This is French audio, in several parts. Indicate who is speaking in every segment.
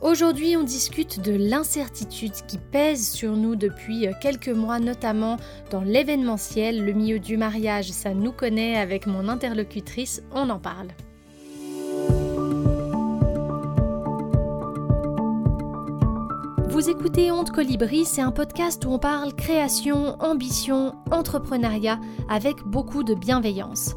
Speaker 1: Aujourd'hui, on discute de l'incertitude qui pèse sur nous depuis quelques mois, notamment dans l'événementiel, le milieu du mariage, ça nous connaît avec mon interlocutrice, on en parle. Vous écoutez Honte Colibri, c'est un podcast où on parle création, ambition, entrepreneuriat avec beaucoup de bienveillance.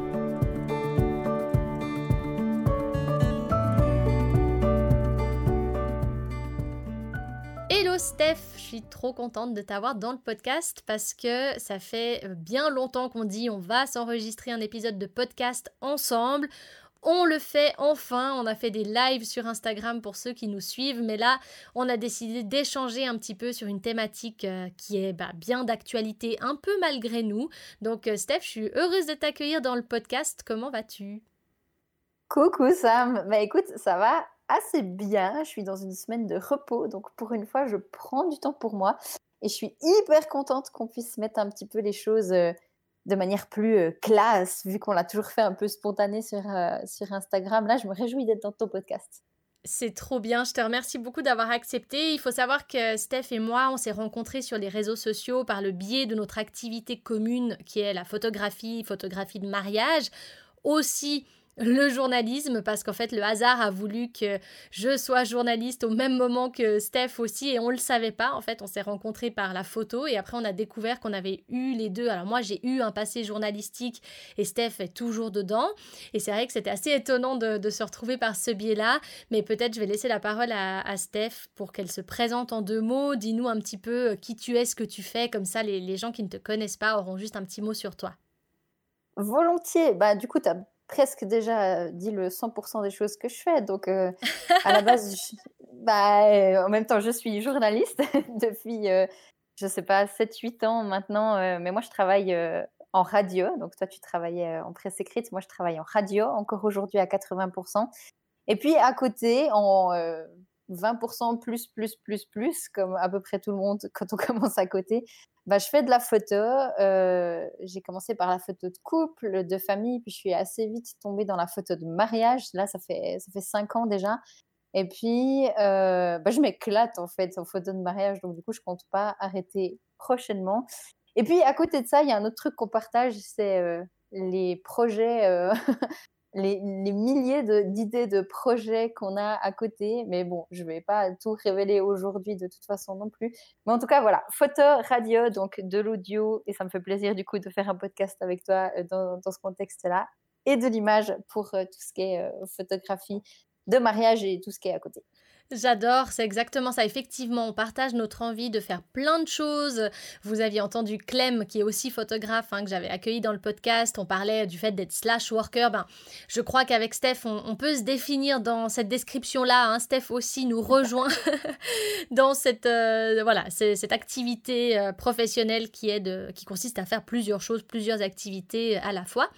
Speaker 1: Trop contente de t'avoir dans le podcast parce que ça fait bien longtemps qu'on dit on va s'enregistrer un épisode de podcast ensemble. On le fait enfin, on a fait des lives sur Instagram pour ceux qui nous suivent, mais là, on a décidé d'échanger un petit peu sur une thématique euh, qui est bah, bien d'actualité, un peu malgré nous. Donc euh, Steph, je suis heureuse de t'accueillir dans le podcast. Comment vas-tu?
Speaker 2: Coucou Sam, bah écoute, ça va assez bien. Je suis dans une semaine de repos, donc pour une fois, je prends du temps pour moi. Et je suis hyper contente qu'on puisse mettre un petit peu les choses euh, de manière plus euh, classe, vu qu'on l'a toujours fait un peu spontané sur, euh, sur Instagram. Là, je me réjouis d'être dans ton podcast.
Speaker 1: C'est trop bien, je te remercie beaucoup d'avoir accepté. Il faut savoir que Steph et moi, on s'est rencontrés sur les réseaux sociaux par le biais de notre activité commune qui est la photographie, photographie de mariage. Aussi, le journalisme parce qu'en fait le hasard a voulu que je sois journaliste au même moment que Steph aussi et on le savait pas. En fait on s'est rencontrés par la photo et après on a découvert qu'on avait eu les deux. Alors moi j'ai eu un passé journalistique et Steph est toujours dedans. Et c'est vrai que c'était assez étonnant de, se retrouver par ce biais là mais peut-être je vais laisser la parole à, Steph pour qu'elle se présente en deux mots. Dis-nous un petit peu qui tu es ce que tu fais. Comme ça les, les gens qui ne te connaissent pas auront juste un petit mot sur toi.
Speaker 2: Volontiers. Bah, du coup, tu as presque déjà dit le 100% des choses que je fais. Donc, à la base, bah, en même temps, je suis journaliste depuis, je sais pas, 7-8 ans maintenant. mais moi, je travaille en radio. Donc, toi, tu travaillais en presse écrite. Moi, je travaille en radio, encore aujourd'hui à 80%. Et puis, à côté, en 20% plus, plus, plus, plus, comme à peu près tout le monde quand on commence à côté, bah, je fais de la photo. Euh, j'ai commencé par la photo de couple, de famille, puis je suis assez vite tombée dans la photo de mariage. Là, ça fait, ça fait cinq ans déjà. Et puis, euh, bah, je m'éclate en fait en photo de mariage, donc du coup, je compte pas arrêter prochainement. Et puis, à côté de ça, il y a un autre truc qu'on partage, c'est euh, les projets les, milliers d'idées de, projets qu'on a à côté. Mais bon, je ne vais pas tout révéler aujourd'hui de toute façon non plus. Mais en tout cas, voilà, photo, radio, donc de l'audio. Et ça me fait plaisir du coup de faire un podcast avec toi euh, dans, ce contexte-là. Et de l'image pour euh, tout ce qui est euh, photographie de mariage et tout ce qui est à côté.
Speaker 1: J'adore, c'est exactement ça. Effectivement, on partage notre envie de faire plein de choses. Vous aviez entendu Clem, qui est aussi photographe, hein, que j'avais accueilli dans le podcast. On parlait du fait d'être slash worker. Ben, je crois qu'avec Steph, on, peut se définir dans cette description-là. Hein. Steph aussi nous rejoint dans cette, euh, voilà, cette activité euh, professionnelle qui, est qui consiste à faire plusieurs choses, plusieurs activités à la fois.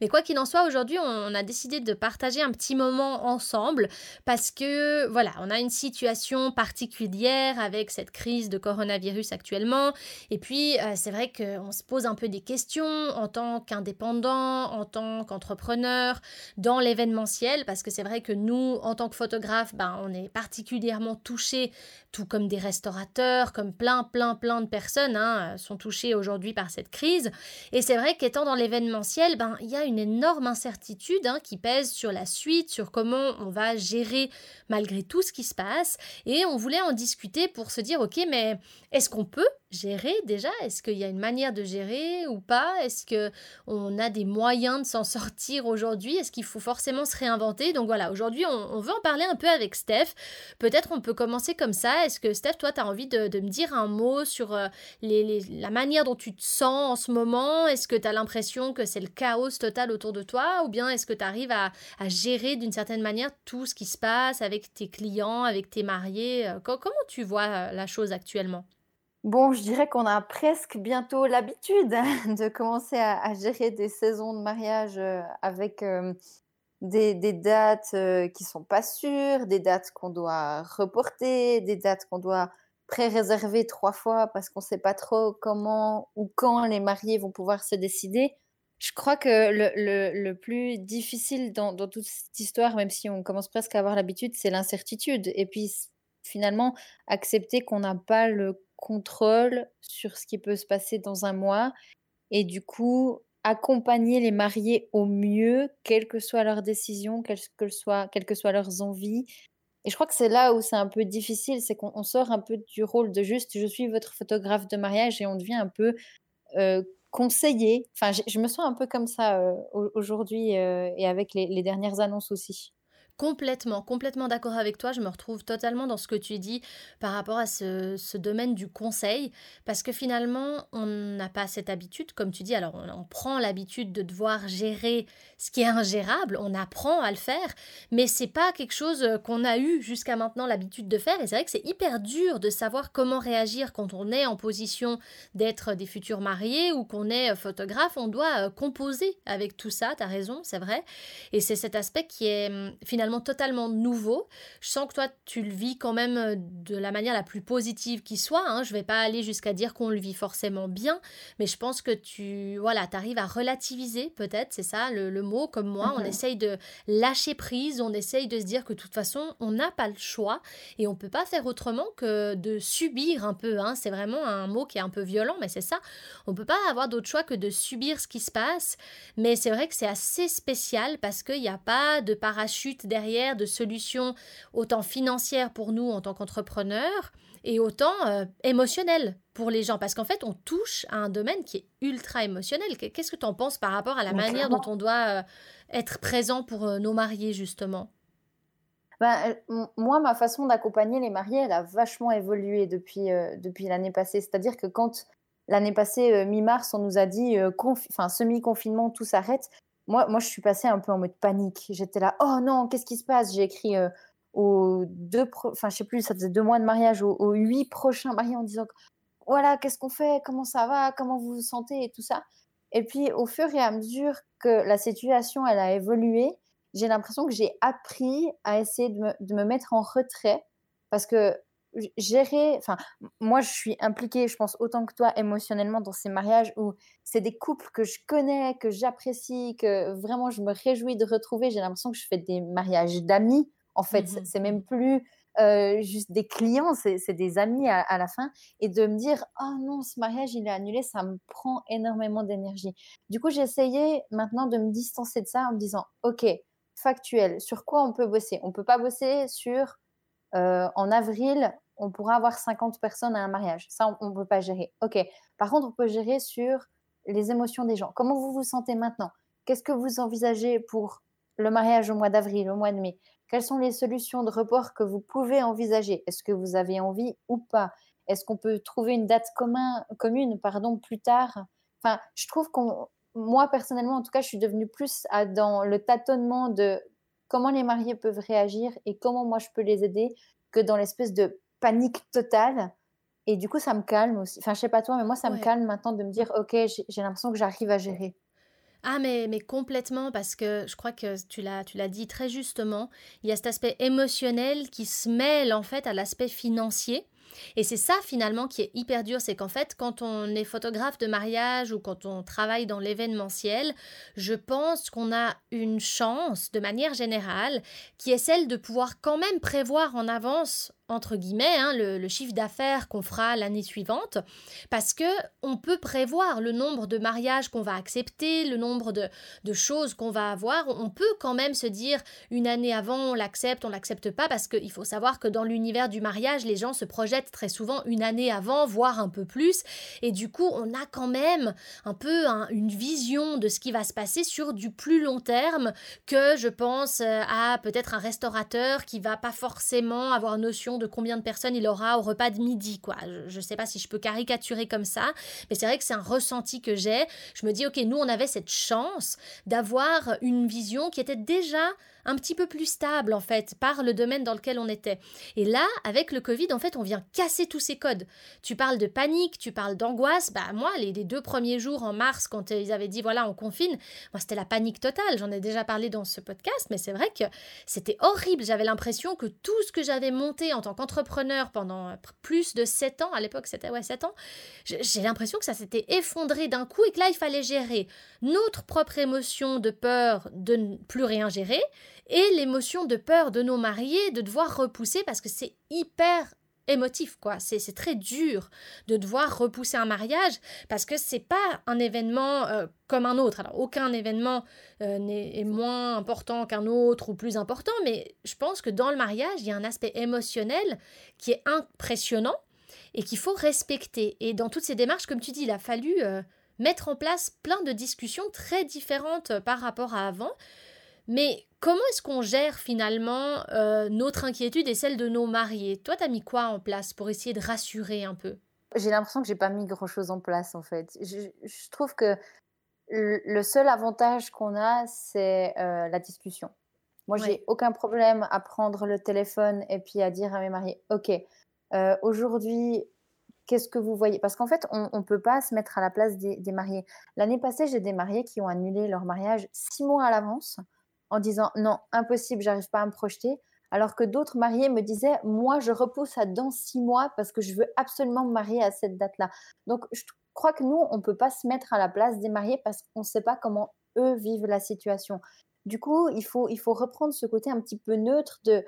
Speaker 1: Mais quoi qu'il en soit, aujourd'hui, on a décidé de partager un petit moment ensemble parce que, voilà, on a une situation particulière avec cette crise de coronavirus actuellement. Et puis, euh, c'est vrai qu'on se pose un peu des questions en tant qu'indépendant, en tant qu'entrepreneur, dans l'événementiel, parce que c'est vrai que nous, en tant que photographe, ben, on est particulièrement touchés, tout comme des restaurateurs, comme plein, plein, plein de personnes hein, sont touchées aujourd'hui par cette crise. Et c'est vrai qu'étant dans l'événementiel, ben, il y a une énorme incertitude hein, qui pèse sur la suite, sur comment on va gérer malgré tout ce qui et on voulait en discuter pour se dire ok mais est-ce qu'on peut gérer déjà? Est-ce qu'il y a une manière de gérer ou pas? Est-ce que on a des moyens de s'en sortir aujourd'hui? Est-ce qu'il faut forcément se réinventer? Donc voilà, aujourd'hui, on, veut en parler un peu avec Steph. Peut-être on peut commencer comme ça. Est-ce que Steph, toi, tu as envie de, me dire un mot sur euh, la manière dont tu te sens en ce moment? Est-ce que tu as l'impression que c'est le chaos total autour de toi? Ou bien est-ce que tu arrives à, gérer d'une certaine manière tout ce qui se passe avec tes clients, avec tes mariés? Euh, Comment tu vois euh, la chose actuellement?
Speaker 2: Bon, je dirais qu'on a presque bientôt l'habitude de commencer à, gérer des saisons de mariage euh, avec euh, des, dates euh, qui sont pas sûres, des dates qu'on doit reporter, des dates qu'on doit pré-réserver trois fois parce qu'on ne sait pas trop comment ou quand les mariés vont pouvoir se décider. Je crois que le, plus difficile dans, dans, toute cette histoire, même si on commence presque à avoir l'habitude, c'est l'incertitude. Et puis finalement, accepter qu'on n'a pas le contrôle sur ce qui peut se passer dans un mois et du coup accompagner les mariés au mieux, quelle que soit leur décision, quelles que, soit, quelles que soient leurs envies. Et je crois que c'est là où c'est un peu difficile, c'est qu'on sort un peu du rôle de juste je suis votre photographe de mariage et on devient un peu euh, conseiller. Enfin, je, me sens un peu comme ça euh, aujourd'hui euh, et avec les dernières annonces aussi.
Speaker 1: Complètement, complètement d'accord avec toi. Je me retrouve totalement dans ce que tu dis par rapport à ce, domaine du conseil, parce que finalement, on n'a pas cette habitude, comme tu dis. Alors, on, prend l'habitude de devoir gérer ce qui est ingérable, on apprend à le faire, mais c'est pas quelque chose qu'on a eu jusqu'à maintenant l'habitude de faire. Et c'est vrai que c'est hyper dur de savoir comment réagir quand on est en position d'être des futurs mariés ou qu'on est photographe. On doit euh, composer avec tout ça. tu as raison, c'est vrai. Et c'est cet aspect qui est hum, finalement totalement nouveau. Je sens que toi, tu le vis quand même euh, de la manière la plus positive qui soit. Hein. Je vais pas aller jusqu'à dire qu'on le vit forcément bien, mais je pense que tu voilà, arrives à relativiser, peut-être, c'est ça le, mot, comme moi. On essaye de lâcher prise, on essaye de se dire que de toute façon, on n'a pas le choix et on peut pas faire autrement que de subir un peu. Hein. C'est vraiment un mot qui est un peu violent, mais c'est ça. On peut pas avoir d'autre choix que de subir ce qui se passe, mais c'est vrai que c'est assez spécial parce qu'il n'y a pas de parachute derrière de solutions autant financières pour nous en tant qu'entrepreneurs et autant euh, émotionnelles pour les gens. Parce qu'en fait, on touche à un domaine qui est ultra émotionnel. Qu'est-ce que tu en penses par rapport à la manière dont on doit euh, être présent pour euh, nos mariés, justement?
Speaker 2: Ben, moi, ma façon d'accompagner les mariés, elle a vachement évolué depuis, depuis l'année passée. C'est-à-dire que quand l'année passée, mi-mars, on nous a dit enfin, semi-confinement, tout s'arrête, moi, moi, je suis passée un peu en mode panique. J'étais là, oh non, qu'est-ce qui se passe J'ai écrit euh, aux deux, enfin, je sais plus, ça faisait deux mois de mariage, aux, huit prochains mariés en disant, voilà, qu'est-ce qu'on fait? Comment ça va? Comment vous vous sentez Et tout ça. Et puis, au fur et à mesure que la situation, elle a évolué, j'ai l'impression que j'ai appris à essayer de me, de me mettre en retrait parce que gérer, enfin, moi je suis impliquée, je pense autant que toi émotionnellement dans ces mariages où c'est des couples que je connais, que j'apprécie, que vraiment je me réjouis de retrouver. J'ai l'impression que je fais des mariages d'amis. En fait, mmh c'est même plus euh, juste des clients, c'est des amis à, la fin. Et de me dire, oh non, ce mariage il est annulé, ça me prend énormément d'énergie. Du coup, j'ai essayé maintenant de me distancer de ça en me disant, ok, factuel, sur quoi on peut bosser? On peut pas bosser sur euh, en avril, on pourra avoir 50 personnes à un mariage. Ça, on ne peut pas gérer. OK. Par contre, on peut gérer sur les émotions des gens. Comment vous vous sentez maintenant? Qu'est-ce que vous envisagez pour le mariage au mois d'avril, au mois de mai? Quelles sont les solutions de report que vous pouvez envisager? Est-ce que vous avez envie ou pas? Est-ce qu'on peut trouver une date commune pardon, plus tard? Enfin, je trouve qu'on, moi personnellement, en tout cas, je suis devenue plus dans le tâtonnement de comment les mariés peuvent réagir et comment moi je peux les aider que dans l'espèce de panique totale. Et du coup, ça me calme aussi. Enfin, je sais pas toi, mais moi, ça me calme maintenant de me dire, ok, j'ai l'impression que j'arrive à gérer.
Speaker 1: Ah mais, mais complètement parce que je crois que tu l'as tu l'as dit très justement, il y a cet aspect émotionnel qui se mêle en fait à l'aspect financier et c'est ça finalement qui est hyper dur, c'est qu'en fait quand on est photographe de mariage ou quand on travaille dans l'événementiel, je pense qu'on a une chance de manière générale qui est celle de pouvoir quand même prévoir en avance entre guillemets, hein, le, chiffre d'affaires qu'on fera l'année suivante, parce que on peut prévoir le nombre de mariages qu'on va accepter, le nombre de, choses qu'on va avoir. On peut quand même se dire une année avant, on l'accepte, on l'accepte pas, parce qu'il faut savoir que dans l'univers du mariage, les gens se projettent très souvent une année avant, voire un peu plus, et du coup, on a quand même un peu une vision de ce qui va se passer sur du plus long terme que je pense euh, à peut-être un restaurateur qui va pas forcément avoir notion de combien de personnes il aura au repas de midi, quoi. Je ne sais pas si je peux caricaturer comme ça, mais c'est vrai que c'est un ressenti que j'ai. Je me dis, ok, nous, on avait cette chance d'avoir une vision qui était déjà un petit peu plus stable en fait par le domaine dans lequel on était. Et là, avec le Covid, en fait, on vient casser tous ces codes. Tu parles de panique, tu parles d'angoisse. Bah moi, les, deux premiers jours en mars, quand ils avaient dit voilà, on confine, moi c'était la panique totale. J'en ai déjà parlé dans ce podcast, mais c'est vrai que c'était horrible. J'avais l'impression que tout ce que j'avais monté en tant qu'entrepreneur pendant plus de 7 ans, à l'époque c'était ouais 7 ans, j'ai l'impression que ça s'était effondré d'un coup et que là il fallait gérer notre propre émotion de peur de ne plus rien gérer et l'émotion de peur de nos mariés de devoir repousser parce que c'est hyper émotif quoi. C'est très dur de devoir repousser un mariage parce que c'est pas un événement euh, comme un autre. Alors aucun événement euh, n'est moins important qu'un autre ou plus important mais je pense que dans le mariage il y a un aspect émotionnel qui est impressionnant et qu'il faut respecter. Et dans toutes ces démarches comme tu dis il a fallu euh, mettre en place plein de discussions très différentes par rapport à avant mais comment est-ce qu'on gère finalement euh, notre inquiétude et celle de nos mariés? Toi, t'as mis quoi en place pour essayer de rassurer un peu?
Speaker 2: J'ai l'impression que j'ai pas mis grand-chose en place en fait. Je, trouve que le seul avantage qu'on a, c'est euh, la discussion. Moi, j'ai aucun problème à prendre le téléphone et puis à dire à mes mariés, ok, euh, aujourd'hui, qu'est-ce que vous voyez? Parce qu'en fait, on ne peut pas se mettre à la place des, des mariés. L'année passée, j'ai des mariés qui ont annulé leur mariage six mois à l'avance en disant non, impossible, j'arrive pas à me projeter. Alors que d'autres mariés me disaient, moi, je repousse à dans six mois parce que je veux absolument me marier à cette date-là. Donc, je crois que nous, on ne peut pas se mettre à la place des mariés parce qu'on ne sait pas comment eux vivent la situation. Du coup, il faut, il faut reprendre ce côté un petit peu neutre de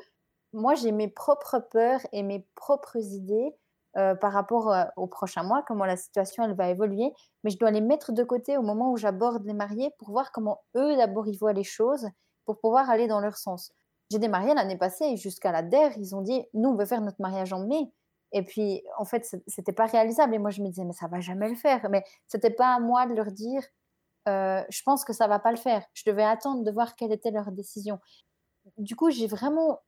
Speaker 2: moi, j'ai mes propres peurs et mes propres idées euh, par rapport euh, au prochain mois, comment la situation elle va évoluer, mais je dois les mettre de côté au moment où j'aborde les mariés pour voir comment eux d'abord ils voient les choses pour pouvoir aller dans leur sens. J'ai des mariés l'année passée jusqu'à la DER, ils ont dit nous on veut faire notre mariage en mai. Et puis en fait c'était pas réalisable et moi je me disais mais ça va jamais le faire. Mais c'était pas à moi de leur dire euh, je pense que ça va pas le faire. Je devais attendre de voir quelle était leur décision. Du coup j'ai vraiment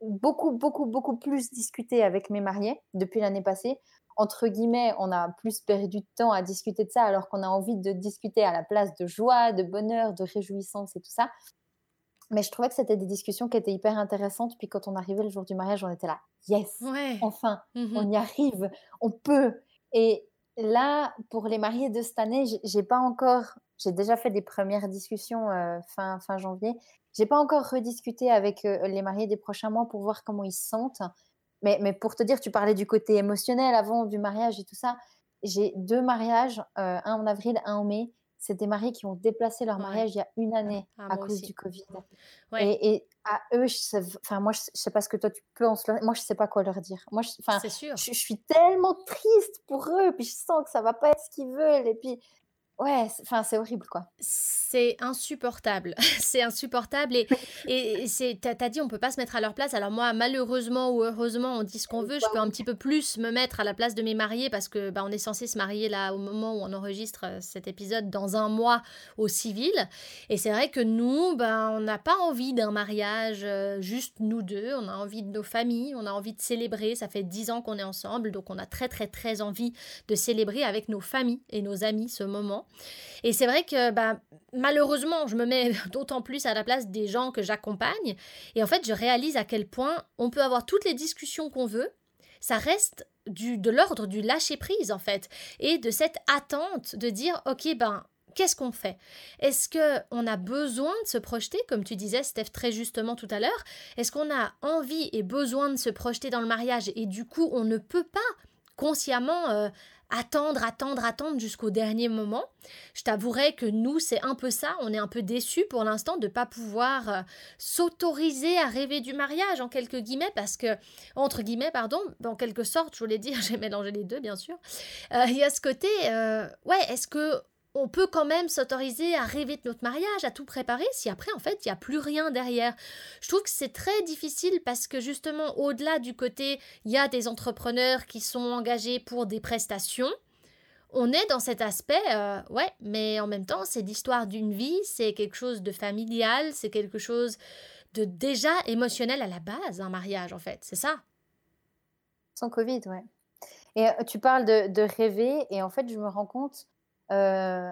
Speaker 2: beaucoup beaucoup beaucoup plus discuté avec mes mariés depuis l'année passée. Entre guillemets, on a plus perdu de temps à discuter de ça alors qu'on a envie de discuter à la place de joie, de bonheur, de réjouissance et tout ça. Mais je trouvais que c'était des discussions qui étaient hyper intéressantes. Puis quand on arrivait le jour du mariage, on était là, yes, enfin, mmh on y arrive, on peut. Et là, pour les mariés de cette année, j'ai pas encore, j'ai déjà fait des premières discussions euh, fin, fin janvier. J'ai pas encore rediscuté avec euh, les mariés des prochains mois pour voir comment ils se sentent. Mais, mais pour te dire, tu parlais du côté émotionnel avant du mariage et tout ça. J'ai deux mariages, euh, un en avril, un en mai c'est des mariés qui ont déplacé leur mariage il y a une année ah, à cause du Covid. Et, à eux, je enfin moi, je sais pas ce que toi tu peux en Moi, je sais pas quoi leur dire. Moi, je, sûr. Je, je, suis tellement triste pour eux, puis je sens que ça va pas être ce qu'ils veulent, et puis Ouais, enfin c'est horrible quoi.
Speaker 1: C'est insupportable, c'est insupportable et, et c'est t'as as dit on peut pas se mettre à leur place. Alors moi malheureusement ou heureusement on dit ce qu'on veut, je peux un petit peu plus me mettre à la place de mes mariés parce que bah, on est censé se marier là au moment où on enregistre euh, cet épisode dans un mois au civil et c'est vrai que nous bah, on n'a pas envie d'un mariage euh, juste nous deux, on a envie de nos familles, on a envie de célébrer. Ça fait dix ans qu'on est ensemble donc on a très très très envie de célébrer avec nos familles et nos amis ce moment. Et c'est vrai que bah, malheureusement, je me mets d'autant plus à la place des gens que j'accompagne. Et en fait, je réalise à quel point on peut avoir toutes les discussions qu'on veut. Ça reste du, de l'ordre du lâcher-prise, en fait. Et de cette attente de dire, OK, ben, qu'est-ce qu'on fait? Est-ce qu'on a besoin de se projeter, comme tu disais, Steph, très justement tout à l'heure Est-ce qu'on a envie et besoin de se projeter dans le mariage? Et du coup, on ne peut pas consciemment attendre, attendre, attendre jusqu'au dernier moment. Je t'avouerai que nous, c'est un peu ça. On est un peu déçus pour l'instant de ne pas pouvoir euh, s'autoriser à rêver du mariage, en quelques guillemets, parce que, entre guillemets, pardon, en quelque sorte, je voulais dire, j'ai mélangé les deux, bien sûr. Euh, il y a ce côté, euh, ouais, est-ce que on peut quand même s'autoriser à rêver de notre mariage, à tout préparer, si après, en fait, il n'y a plus rien derrière. Je trouve que c'est très difficile parce que justement, au-delà du côté, il y a des entrepreneurs qui sont engagés pour des prestations. On est dans cet aspect, euh, ouais, mais en même temps, c'est l'histoire d'une vie, c'est quelque chose de familial, c'est quelque chose de déjà émotionnel à la base, un mariage, en fait, c'est ça.
Speaker 2: Sans Covid, ouais. Et euh, tu parles de, de rêver, et en fait, je me rends compte euh,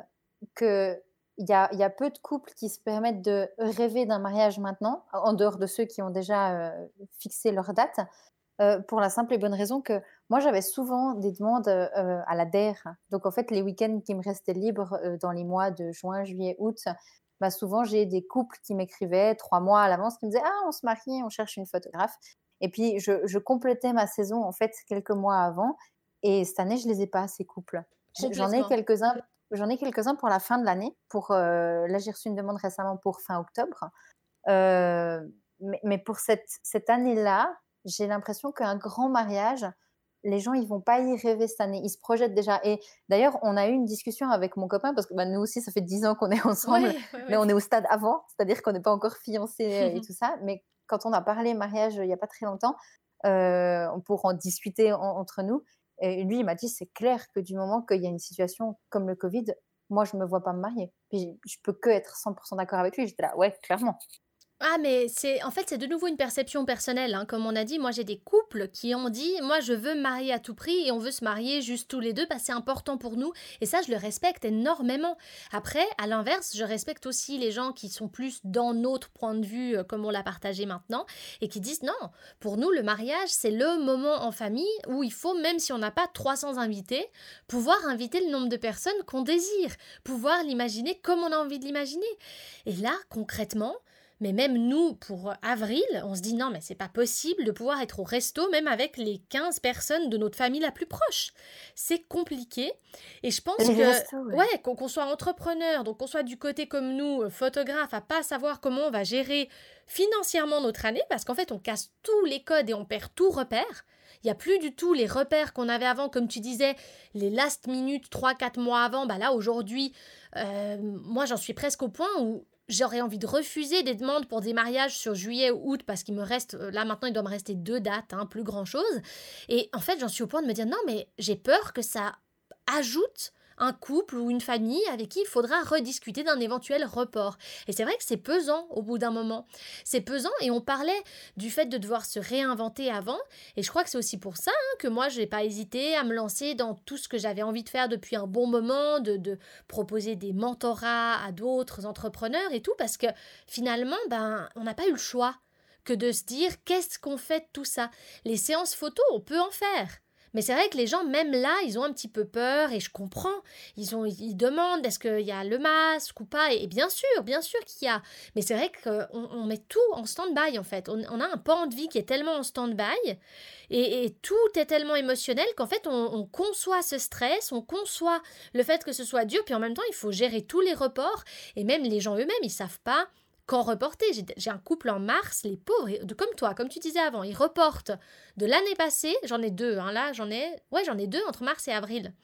Speaker 2: qu'il y a, peu de couples qui se permettent de rêver d'un mariage maintenant, en dehors de ceux qui ont déjà euh, fixé leur date, euh, pour la simple et bonne raison que moi, j'avais souvent des demandes à la DER. Donc, en fait, les week-ends qui me restaient libres dans les mois de juin, juillet, août, bah, souvent, j'ai des couples qui m'écrivaient trois mois à l'avance, qui me disaient Ah, on se marie, on cherche une photographe. Et puis, je, je, complétais ma saison, en fait, quelques mois avant. Et cette année, je les ai pas, ces couples. J'en ai quelques-uns. J'en ai quelques-uns pour la fin de l'année. Pour euh, là, j'ai reçu une demande récemment pour fin octobre. Euh, mais, pour cette, cette année-là, j'ai l'impression qu'un grand mariage, les gens, ils vont pas y rêver cette année. Ils se projettent déjà. Et d'ailleurs, on a eu une discussion avec mon copain parce que bah, nous aussi, ça fait dix ans qu'on est ensemble, mais on est au stade avant, c'est-à-dire qu'on n'est pas encore fiancés et tout ça. Mais quand on a parlé mariage il n'y a pas très longtemps, euh, pour en discuter entre nous, et lui, il m'a dit, c'est clair que du moment qu'il y a une situation comme le Covid, moi, je ne me vois pas me marier. Puis je peux que être 100% d'accord avec lui. J'étais là, ouais, clairement.
Speaker 1: Ah, mais c'est en fait, c'est de nouveau une perception personnelle. Hein. Comme on a dit, moi j'ai des couples qui ont dit Moi je veux me marier à tout prix et on veut se marier juste tous les deux parce que c'est important pour nous. Et ça, je le respecte énormément. Après, à l'inverse, je respecte aussi les gens qui sont plus dans notre point de vue, euh, comme on l'a partagé maintenant, et qui disent Non, pour nous, le mariage, c'est le moment en famille où il faut, même si on n'a pas 300 invités, pouvoir inviter le nombre de personnes qu'on désire, pouvoir l'imaginer comme on a envie de l'imaginer. Et là, concrètement, mais même nous, pour avril, on se dit non, mais c'est pas possible de pouvoir être au resto même avec les 15 personnes de notre famille la plus proche. C'est compliqué. Et je pense que, ouais, qu'on soit entrepreneur, donc qu'on soit du côté comme nous, euh, photographe, à pas savoir comment on va gérer financièrement notre année, parce qu'en fait, on casse tous les codes et on perd tout repère. Il n'y a plus du tout les repères qu'on avait avant, comme tu disais, les last minutes, 3-4 mois avant. Bah là, aujourd'hui, euh, moi, j'en suis presque au point où j'aurais envie de refuser des demandes pour des mariages sur juillet ou août parce qu'il me reste, euh, là maintenant il doit me rester deux dates, hein, plus grand chose. Et en fait j'en suis au point de me dire non mais j'ai peur que ça ajoute un couple ou une famille avec qui il faudra rediscuter d'un éventuel report. Et c'est vrai que c'est pesant au bout d'un moment. C'est pesant et on parlait du fait de devoir se réinventer avant. Et je crois que c'est aussi pour ça hein, que moi, je n'ai pas hésité à me lancer dans tout ce que j'avais envie de faire depuis un bon moment, de, de proposer des mentorats à d'autres entrepreneurs et tout, parce que finalement, ben, on n'a pas eu le choix que de se dire qu'est-ce qu'on fait de tout ça? Les séances photos, on peut en faire. Mais c'est vrai que les gens, même là, ils ont un petit peu peur et je comprends. Ils, ont, ils demandent est-ce qu'il y a le masque ou pas? Et, bien sûr, bien sûr qu'il y a. Mais c'est vrai qu'on on met tout en stand-by en fait. On, a un pan de vie qui est tellement en stand-by et, tout est tellement émotionnel qu'en fait, on, on, conçoit ce stress, on conçoit le fait que ce soit dur. Puis en même temps, il faut gérer tous les reports. Et même les gens eux-mêmes, ils savent pas quand reporter. J'ai un couple en mars, les pauvres, comme toi, comme tu disais avant, ils reportent de l'année passée, j'en ai deux, hein, là j'en ai, ouais j'en ai deux entre mars et avril.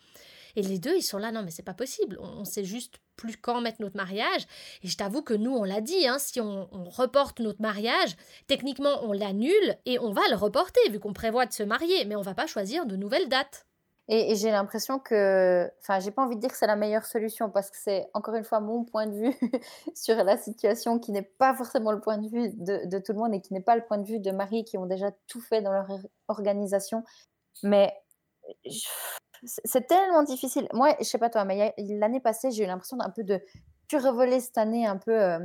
Speaker 1: Et les deux, ils sont là, non mais c'est pas possible, on, sait juste plus quand mettre notre mariage. Et je t'avoue que nous, on l'a dit, hein, si on, on, reporte notre mariage, techniquement on l'annule et on va le reporter vu qu'on prévoit de se marier, mais on va pas choisir de nouvelles dates.
Speaker 2: Et, j'ai l'impression que, enfin, j'ai pas envie de dire que c'est la meilleure solution parce que c'est encore une fois mon point de vue sur la situation qui n'est pas forcément le point de vue de, tout le monde et qui n'est pas le point de vue de Marie qui ont déjà tout fait dans leur organisation. Mais c'est tellement difficile. Moi, je sais pas toi, mais l'année passée, j'ai eu l'impression d'un peu de survoler cette année un peu. Euh,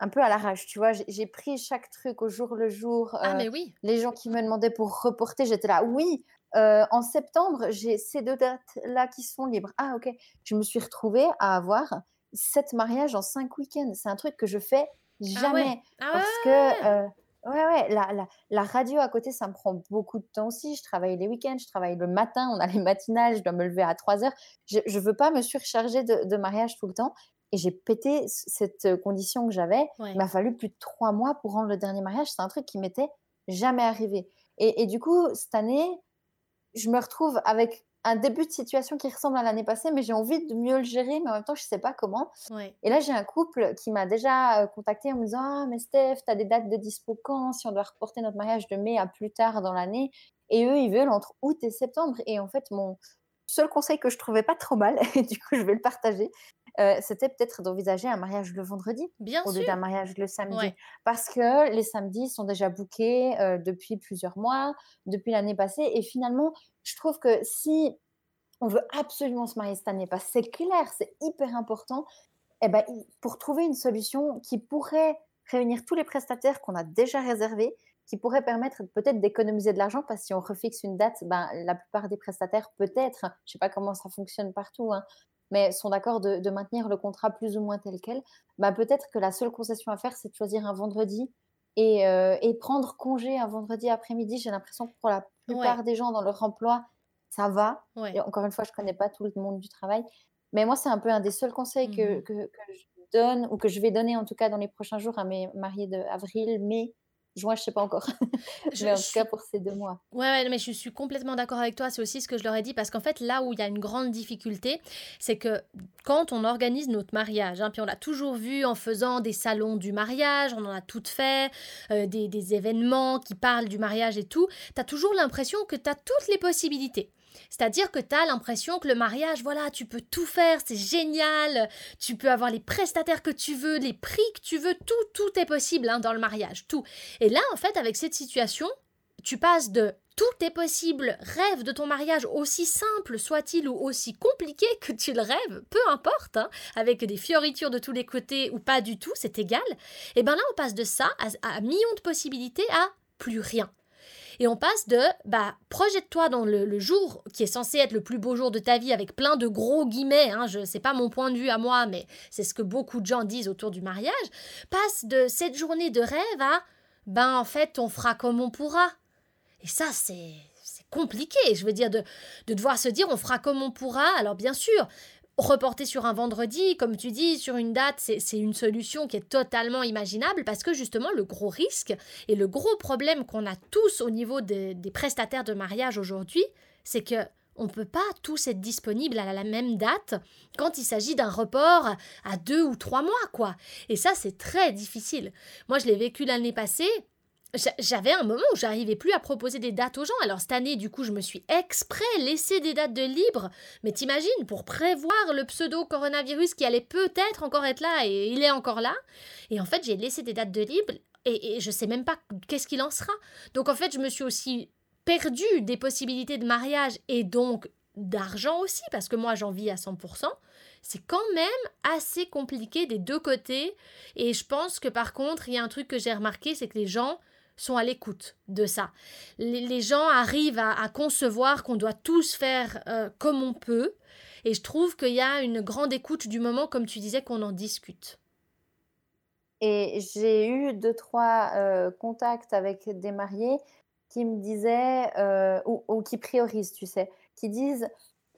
Speaker 2: un peu à l'arrache, tu vois. J'ai pris chaque truc au jour le jour.
Speaker 1: ah, mais oui.
Speaker 2: Les gens qui me demandaient pour reporter, j'étais là, oui, euh, en septembre, j'ai ces deux dates-là qui sont libres. Ah, ok. Je me suis retrouvée à avoir sept mariages en cinq week-ends. C'est un truc que je fais ah jamais. Ah parce que, euh, Ouais, ouais, la, la, la radio à côté, ça me prend beaucoup de temps aussi. Je travaille les week-ends, je travaille le matin, on a les matinales, je dois me lever à 3 heures. Je ne veux pas me surcharger de, de mariage tout le temps. Et j'ai pété cette condition que j'avais. Il m'a fallu plus de trois mois pour rendre le dernier mariage. C'est un truc qui m'était jamais arrivé. Et, et, du coup, cette année, je me retrouve avec un début de situation qui ressemble à l'année passée, mais j'ai envie de mieux le gérer, mais en même temps, je ne sais pas comment. Et là, j'ai un couple qui m'a déjà euh, contacté en me disant Ah, mais Steph, tu as des dates de dispo quand? Si on doit reporter notre mariage de mai à plus tard dans l'année. Et eux, ils veulent entre août et septembre. Et en fait, mon seul conseil que je trouvais pas trop mal, et du coup, je vais le partager, euh, c'était peut-être d'envisager un mariage le vendredi
Speaker 1: Bien
Speaker 2: au lieu d'un mariage le samedi. Parce que les samedis sont déjà bookés euh, depuis plusieurs mois, depuis l'année passée. Et finalement, je trouve que si on veut absolument se marier cette année, parce que c'est clair, c'est hyper important, et eh ben, pour trouver une solution qui pourrait réunir tous les prestataires qu'on a déjà réservés, qui pourrait permettre peut-être d'économiser de l'argent, parce que si on refixe une date, ben, la plupart des prestataires, peut-être, je ne sais pas comment ça fonctionne partout, hein, mais sont d'accord de, maintenir le contrat plus ou moins tel quel, bah peut-être que la seule concession à faire, c'est de choisir un vendredi et, euh, prendre congé un vendredi après-midi. J'ai l'impression que pour la plupart des gens dans leur emploi, ça va. Et encore une fois, je ne connais pas tout le monde du travail. Mais moi, c'est un peu un des seuls conseils que, mmh que, que, je donne, ou que je vais donner en tout cas dans les prochains jours à mes mariés d'avril, mai, juin, je sais pas encore. je, mais en tout cas pour ces deux mois.
Speaker 1: Ouais, mais je suis complètement d'accord avec toi. C'est aussi ce que je leur ai dit parce qu'en fait, là où il y a une grande difficulté, c'est que quand on organise notre mariage, hein, puis on l'a toujours vu en faisant des salons du mariage, on en a toutes fait, euh, des, des événements qui parlent du mariage et tout, tu as toujours l'impression que tu as toutes les possibilités. C'est-à-dire que tu as l'impression que le mariage, voilà, tu peux tout faire, c'est génial, tu peux avoir les prestataires que tu veux, les prix que tu veux, tout, tout est possible hein, dans le mariage, tout. Et là, en fait, avec cette situation, tu passes de tout est possible, rêve de ton mariage aussi simple soit-il ou aussi compliqué que tu le rêves, peu importe, hein, avec des fioritures de tous les côtés ou pas du tout, c'est égal. Et bien là, on passe de ça à, à millions de possibilités à plus rien. Et on passe de, bah, projette-toi dans le, jour qui est censé être le plus beau jour de ta vie avec plein de gros guillemets, hein, je sais pas mon point de vue à moi, mais c'est ce que beaucoup de gens disent autour du mariage, passe de cette journée de rêve à, ben en fait, on fera comme on pourra. Et ça, c'est compliqué, je veux dire, de, de devoir se dire on fera comme on pourra. Alors bien sûr, reporter sur un vendredi, comme tu dis, sur une date, c'est une solution qui est totalement imaginable parce que justement le gros risque et le gros problème qu'on a tous au niveau des, prestataires de mariage aujourd'hui, c'est que on ne peut pas tous être disponibles à la même date quand il s'agit d'un report à deux ou trois mois, quoi. Et ça, c'est très difficile. Moi, je l'ai vécu l'année passée j'avais un moment où j'arrivais plus à proposer des dates aux gens. Alors cette année, du coup, je me suis exprès laissé des dates de libre. Mais t'imagines, pour prévoir le pseudo-coronavirus qui allait peut-être encore être là, et il est encore là. Et en fait, j'ai laissé des dates de libre, et, je sais même pas qu'est-ce qu'il en sera. Donc en fait, je me suis aussi perdu des possibilités de mariage, et donc d'argent aussi, parce que moi, j'en vis à 100% c'est quand même assez compliqué des deux côtés. Et je pense que par contre, il y a un truc que j'ai remarqué, c'est que les gens sont à l'écoute de ça. Les, gens arrivent à, concevoir qu'on doit tous faire euh, comme on peut, et je trouve qu'il y a une grande écoute du moment, comme tu disais, qu'on en discute.
Speaker 2: Et j'ai eu deux, trois euh, contacts avec des mariés qui me disaient, euh, ou, qui priorisent, tu sais, qui disent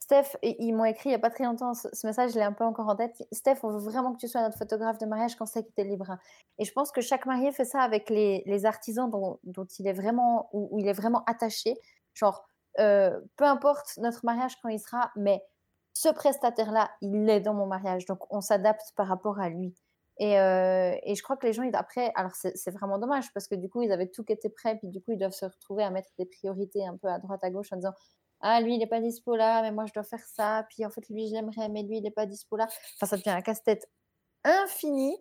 Speaker 2: Steph, ils m'ont écrit il n'y a pas très longtemps, ce, message, je l'ai un peu encore en tête. Steph, on veut vraiment que tu sois notre photographe de mariage quand c'est tu es libre. Et je pense que chaque marié fait ça avec les, artisans dont, il est vraiment, où, il est vraiment attaché. Genre, euh, peu importe notre mariage quand il sera, mais ce prestataire-là, il est dans mon mariage. Donc, on s'adapte par rapport à lui. Et, euh, et, je crois que les gens, après, alors c'est vraiment dommage parce que du coup, ils avaient tout qui était prêt, puis du coup, ils doivent se retrouver à mettre des priorités un peu à droite, à gauche en disant ah, lui, il n'est pas dispo là, mais moi, je dois faire ça. Puis en fait, lui, j'aimerais, mais lui, il n'est pas dispo là. Enfin, ça devient un casse-tête infini.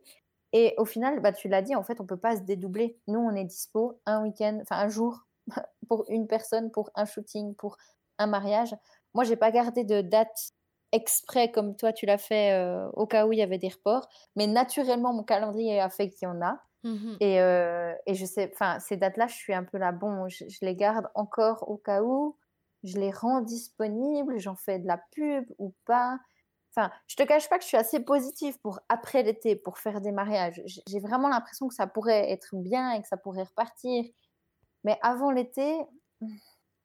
Speaker 2: Et au final, bah, tu l'as dit, en fait, on ne peut pas se dédoubler. Nous, on est dispo un week-end, enfin un jour pour une personne, pour un shooting, pour un mariage. Moi, j'ai pas gardé de date exprès comme toi, tu l'as fait euh, au cas où il y avait des reports. Mais naturellement, mon calendrier a fait qu'il y en a. Mmh et, euh, et, je sais, enfin, ces dates-là, je suis un peu là, bon, je, les garde encore au cas où je les rends disponibles, j'en fais de la pub ou pas. Enfin, je te cache pas que je suis assez positive pour après l'été, pour faire des mariages. J'ai vraiment l'impression que ça pourrait être bien et que ça pourrait repartir. Mais avant l'été,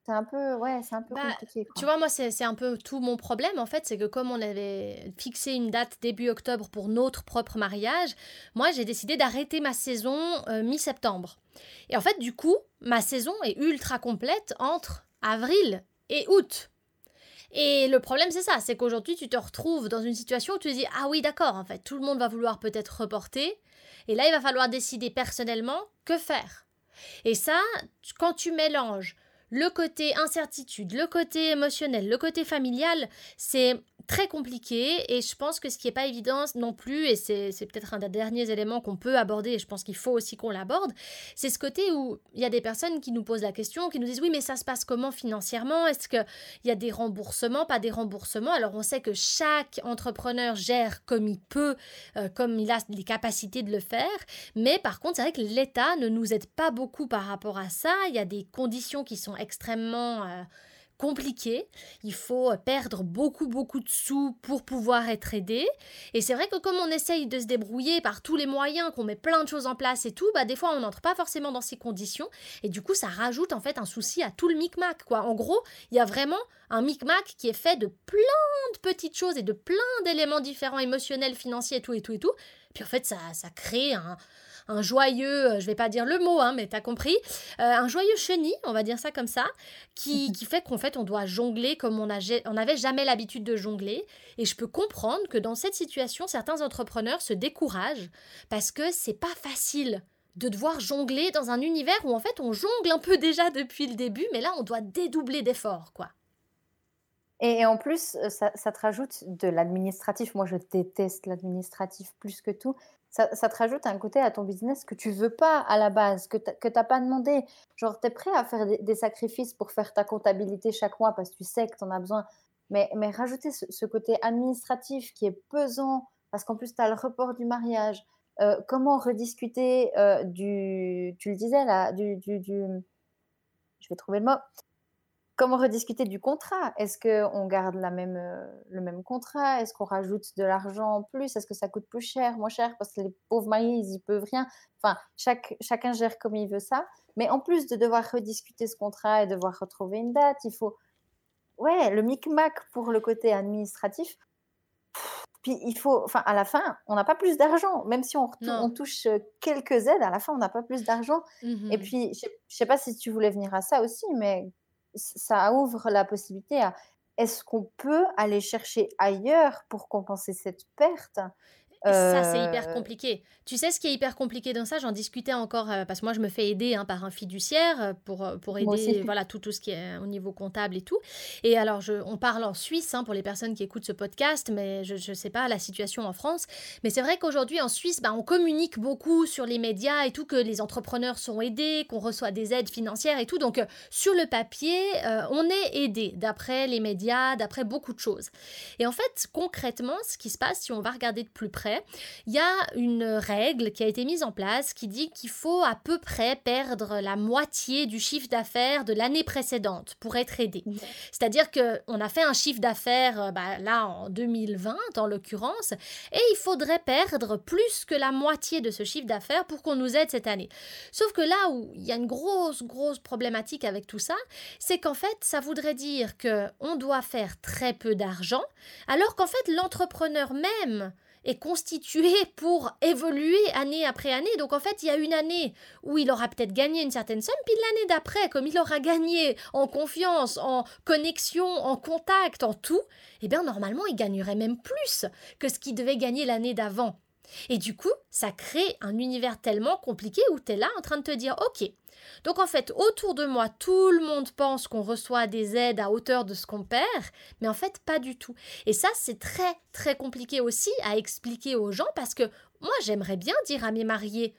Speaker 2: c'est un peu, ouais, c'est un peu bah, compliqué.
Speaker 1: Tu vois, moi, c'est un peu tout mon problème, en fait, c'est que comme on avait fixé une date début octobre pour notre propre mariage, moi, j'ai décidé d'arrêter ma saison euh, mi-septembre. Et en fait, du coup, ma saison est ultra complète entre avril et août. Et le problème, c'est ça, c'est qu'aujourd'hui, tu te retrouves dans une situation où tu te dis, ah oui, d'accord, en fait, tout le monde va vouloir peut-être reporter. Et là, il va falloir décider personnellement que faire. Et ça, quand tu mélanges le côté incertitude, le côté émotionnel, le côté familial, c'est très compliqué et je pense que ce qui n'est pas évident non plus, et c'est peut-être un des derniers éléments qu'on peut aborder et je pense qu'il faut aussi qu'on l'aborde, c'est ce côté où il y a des personnes qui nous posent la question, qui nous disent oui mais ça se passe comment financièrement? Est-ce qu'il y a des remboursements, pas des remboursements. Alors on sait que chaque entrepreneur gère comme il peut, euh, comme il a les capacités de le faire, mais par contre c'est vrai que l'État ne nous aide pas beaucoup par rapport à ça, il y a des conditions qui sont extrêmement... Euh, compliqué. Il faut perdre beaucoup, beaucoup de sous pour pouvoir être aidé. Et c'est vrai que comme on essaye de se débrouiller par tous les moyens, qu'on met plein de choses en place et tout, bah des fois on n'entre pas forcément dans ces conditions. Et du coup, ça rajoute en fait un souci à tout le micmac, quoi. En gros, il y a vraiment un micmac qui est fait de plein de petites choses et de plein d'éléments différents, émotionnels, financiers et tout et tout et tout. Puis en fait, ça, ça crée un, un joyeux, euh, je vais pas dire le mot, hein, mais as compris, euh, un joyeux chenille, on va dire ça comme ça, qui, qui fait qu'en fait on doit jongler comme on n'avait jamais l'habitude de jongler. Et je peux comprendre que dans cette situation, certains entrepreneurs se découragent parce que c'est pas facile de devoir jongler dans un univers où en fait on jongle un peu déjà depuis le début, mais là on doit dédoubler d'efforts, quoi.
Speaker 2: Et en plus, euh, ça, ça te rajoute de l'administratif. Moi, je déteste l'administratif plus que tout ça, te rajoute un côté à ton business que tu veux pas à la base, que tu n'as pas demandé. Genre, tu es prêt à faire des, sacrifices pour faire ta comptabilité chaque mois parce que tu sais que tu en as besoin. Mais, mais rajouter ce, côté administratif qui est pesant, parce qu'en plus, tu as le report du mariage. Euh, comment rediscuter euh, du. Tu le disais là, du, du, du. Je vais trouver le mot Comment rediscuter du contrat? Est-ce qu'on garde la même, euh, le même contrat? Est-ce qu'on rajoute de l'argent en plus? Est-ce que ça coûte plus cher, moins cher? Parce que les pauvres mariés, ils n'y peuvent rien. Enfin, chaque, chacun gère comme il veut ça. Mais en plus de devoir rediscuter ce contrat et devoir retrouver une date, il faut. Ouais, le micmac pour le côté administratif. Puis il faut, enfin, à la fin, on n'a pas plus d'argent. Même si on, on, touche euh, quelques aides, à la fin, on n'a pas plus d'argent. Et mmh puis, je ne sais pas si tu voulais venir à ça aussi, mais ça ouvre la possibilité à est-ce qu'on peut aller chercher ailleurs pour compenser cette perte?
Speaker 1: Ça, c'est hyper euh, compliqué. Tu sais ce qui est hyper compliqué dans ça? J'en discutais encore, euh, parce que moi, je me fais aider hein, par un fiduciaire euh, pour, pour aider voilà, tout, tout ce qui est au niveau comptable et tout. Et alors, je, on parle en Suisse hein, pour les personnes qui écoutent ce podcast, mais je ne sais pas la situation en France. Mais c'est vrai qu'aujourd'hui, en Suisse, bah, on communique beaucoup sur les médias et tout, que les entrepreneurs sont aidés, qu'on reçoit des aides financières et tout. Donc, sur le papier, on est aidé d'après les médias, d'après beaucoup de choses. Et en fait, concrètement, ce qui se passe, si on va regarder de plus près, il y a une règle qui a été mise en place qui dit qu'il faut à peu près perdre la moitié du chiffre d'affaires de l'année précédente pour être aidé. C'est-à-dire qu'on a fait un chiffre d'affaires euh, bah, là en 2020 en l'occurrence et il faudrait perdre plus que la moitié de ce chiffre d'affaires pour qu'on nous aide cette année. Sauf que là où il y a une grosse grosse problématique avec tout ça, c'est qu'en fait ça voudrait dire que on doit faire très peu d'argent alors qu'en fait l'entrepreneur même est constitué pour évoluer année après année. Donc en fait, il y a une année où il aura peut-être gagné une certaine somme, puis l'année d'après, comme il aura gagné en confiance, en connexion, en contact, en tout, eh bien normalement, il gagnerait même plus que ce qu'il devait gagner l'année d'avant. Et du coup, ça crée un univers tellement compliqué où tu es là en train de te dire, ok, donc en fait, autour de moi, tout le monde pense qu'on reçoit des aides à hauteur de ce qu'on perd, mais en fait, pas du tout. Et ça, c'est très, très compliqué aussi à expliquer aux gens parce que moi, j'aimerais bien dire à mes mariés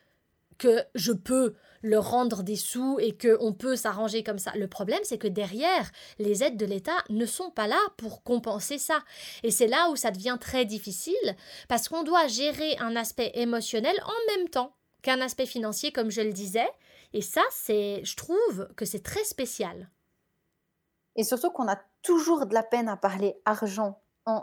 Speaker 1: que je peux leur rendre des sous et qu'on peut s'arranger comme ça. Le problème, c'est que derrière, les aides de l'État ne sont pas là pour compenser ça. Et c'est là où ça devient très difficile parce qu'on doit gérer un aspect émotionnel en même temps qu'un aspect financier, comme je le disais. Et ça, c'est, je trouve que c'est très spécial.
Speaker 2: Et surtout qu'on a toujours de la peine à parler argent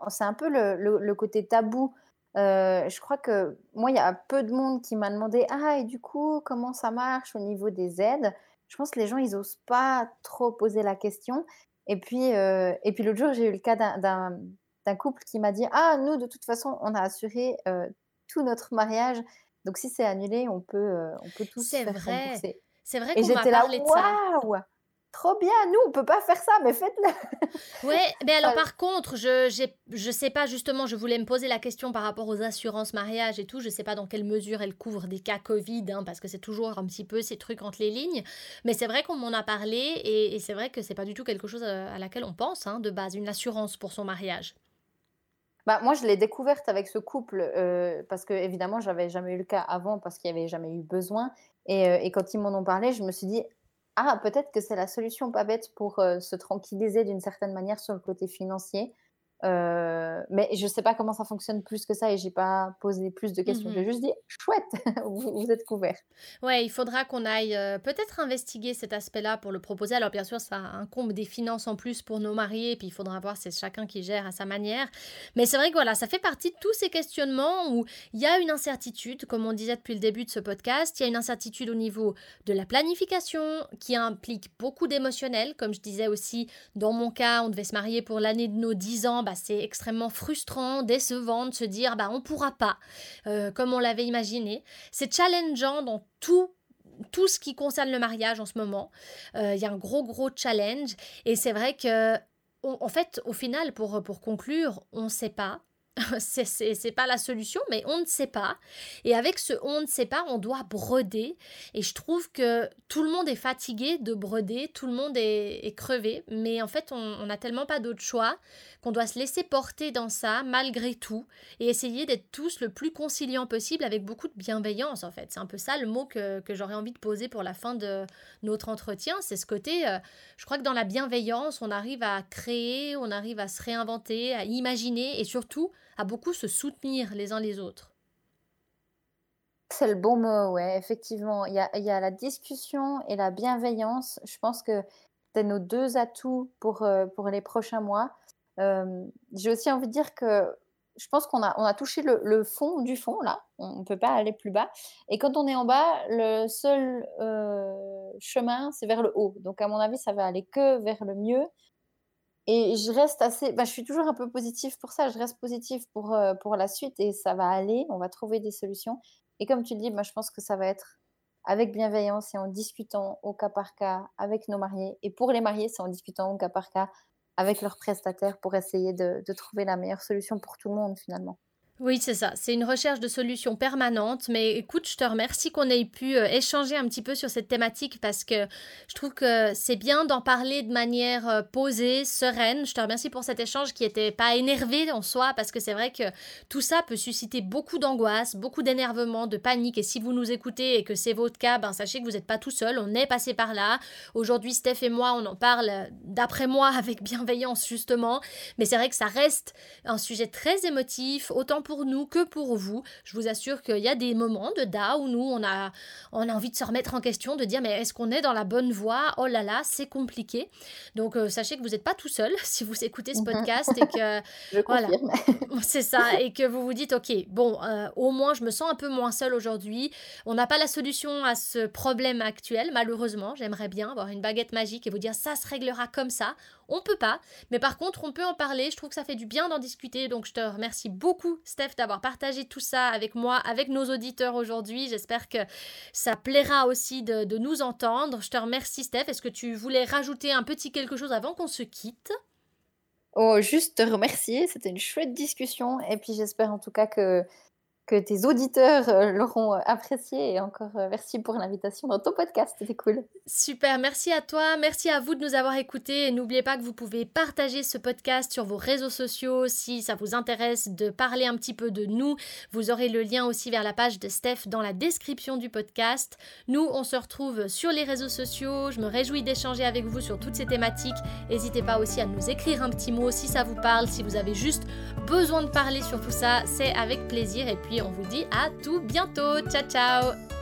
Speaker 2: c'est un peu le, côté tabou. Je crois que moi, il y a peu de monde qui m'a demandé Ah, et du coup, comment ça marche au niveau des aides? Je pense que les gens, ils n'osent pas trop poser la question. Et puis, et puis l'autre jour, j'ai eu le cas d'un couple qui m'a dit Ah, nous, de toute façon, on a assuré tout notre mariage. Donc, si c'est annulé, on peut, on peut tous
Speaker 1: faire
Speaker 2: vrai.
Speaker 1: C'est vrai qu'on m'a parlé de ça.
Speaker 2: Trop bien, nous on peut pas faire ça, mais faites-le.
Speaker 1: Ouais, mais alors par contre, je je sais pas justement, je voulais me poser la question par rapport aux assurances mariage et tout, je sais pas dans quelle mesure elles couvrent des cas Covid, hein, parce que c'est toujours un petit peu ces trucs entre les lignes, mais c'est vrai qu'on m'en a parlé et, c'est vrai que c'est pas du tout quelque chose à, laquelle on pense hein, de base, une assurance pour son mariage.
Speaker 2: Bah, moi, je l'ai découverte avec ce couple euh, parce que, évidemment, j'avais jamais eu le cas avant parce qu'il n'y avait jamais eu besoin. Et, euh, et quand ils m'en ont parlé, je me suis dit, ah, peut-être que c'est la solution pas bête pour euh, se tranquilliser d'une certaine manière sur le côté financier. Euh, mais je ne sais pas comment ça fonctionne plus que ça et j'ai pas posé plus de questions. J'ai mmh juste dit chouette, vous, êtes couvert.
Speaker 1: Ouais, il faudra qu'on aille euh, peut-être investiguer cet aspect-là pour le proposer. Alors bien sûr, ça incombe des finances en plus pour nos mariés, puis il faudra voir c'est chacun qui gère à sa manière. Mais c'est vrai que voilà, ça fait partie de tous ces questionnements où il y a une incertitude, comme on disait depuis le début de ce podcast, il y a une incertitude au niveau de la planification qui implique beaucoup d'émotionnel, comme je disais aussi dans mon cas, on devait se marier pour l'année de nos 10 ans bah, c'est extrêmement frustrant, décevant de se dire bah on pourra pas euh, comme on l'avait imaginé. C'est challengeant dans tout tout ce qui concerne le mariage en ce moment. Euh, il y a un gros gros challenge et c'est vrai que en fait au final pour pour conclure on ne sait pas c'est pas la solution, mais on ne sait pas. Et avec ce on ne sait pas, on doit broder. Et je trouve que tout le monde est fatigué de broder, tout le monde est, crevé, mais en fait, on n'a tellement pas d'autre choix qu'on doit se laisser porter dans ça malgré tout et essayer d'être tous le plus conciliant possible avec beaucoup de bienveillance en fait. C'est un peu ça le mot que, j'aurais envie de poser pour la fin de notre entretien. C'est ce côté, euh, je crois que dans la bienveillance, on arrive à créer, on arrive à se réinventer, à imaginer et surtout à beaucoup se soutenir les uns les autres.
Speaker 2: C'est le bon mot, ouais, effectivement. Il y a, il y a la discussion et la bienveillance. Je pense que c'est nos deux atouts pour, euh, pour les prochains mois. Euh, j'ai aussi envie de dire que je pense qu'on a, on a touché le, fond du fond, là. On ne peut pas aller plus bas. Et quand on est en bas, le seul euh, chemin, c'est vers le haut. Donc, à mon avis, ça va aller que vers le mieux. Et je reste assez. Bah, je suis toujours un peu positive pour ça. Je reste positive pour, euh, pour la suite et ça va aller. On va trouver des solutions. Et comme tu le dis, moi, je pense que ça va être avec bienveillance et en discutant au cas par cas avec nos mariés. Et pour les mariés, c'est en discutant au cas par cas avec leurs prestataires pour essayer de trouver la meilleure solution pour tout le monde finalement.
Speaker 1: Oui, c'est ça. C'est une recherche de solutions permanente. Mais écoute, je te remercie qu'on ait pu euh, échanger un petit peu sur cette thématique parce que je trouve que c'est bien d'en parler de manière euh, posée, sereine. Je te remercie pour cet échange qui n'était pas énervé en soi parce que c'est vrai que tout ça peut susciter beaucoup d'angoisse, beaucoup d'énervement, de panique. Et si vous nous écoutez et que c'est votre cas, ben sachez que vous n'êtes pas tout seul. On est passé par là. Aujourd'hui, Steph et moi, on en parle d'après moi avec bienveillance justement. Mais c'est vrai que ça reste un sujet très émotif, autant nous que pour vous. Je vous assure qu'il y a des moments de da où nous, on a, on a envie de se remettre en question, de dire mais est-ce qu'on est dans la bonne voie? Oh là là, c'est compliqué. Donc euh, sachez que vous n'êtes pas tout seul si vous écoutez ce podcast et que
Speaker 2: je voilà,
Speaker 1: c'est ça et que vous vous dites ok bon euh, au moins je me sens un peu moins seul aujourd'hui. On n'a pas la solution à ce problème actuel malheureusement. J'aimerais bien avoir une baguette magique et vous dire ça se réglera comme ça. On peut pas, mais par contre on peut en parler. Je trouve que ça fait du bien d'en discuter. Donc je te remercie beaucoup Steph, d'avoir partagé tout ça avec moi, avec nos auditeurs aujourd'hui. J'espère que ça plaira aussi de, de, nous entendre. Je te remercie, Steph. Est-ce que tu voulais rajouter un petit quelque chose avant qu'on se quitte?
Speaker 2: Oh, juste te remercier. C'était une chouette discussion. Et puis j'espère en tout cas que que tes auditeurs euh, l'auront euh, apprécié. Et encore euh, merci pour l'invitation dans ton podcast, c'était cool.
Speaker 1: Super, merci à toi, merci à vous de nous avoir écoutés. N'oubliez pas que vous pouvez partager ce podcast sur vos réseaux sociaux si ça vous intéresse de parler un petit peu de nous. Vous aurez le lien aussi vers la page de Steph dans la description du podcast. Nous, on se retrouve sur les réseaux sociaux. Je me réjouis d'échanger avec vous sur toutes ces thématiques. N'hésitez pas aussi à nous écrire un petit mot si ça vous parle, si vous avez juste besoin de parler sur tout ça, c'est avec plaisir. Et puis on vous dit à tout bientôt. Ciao ciao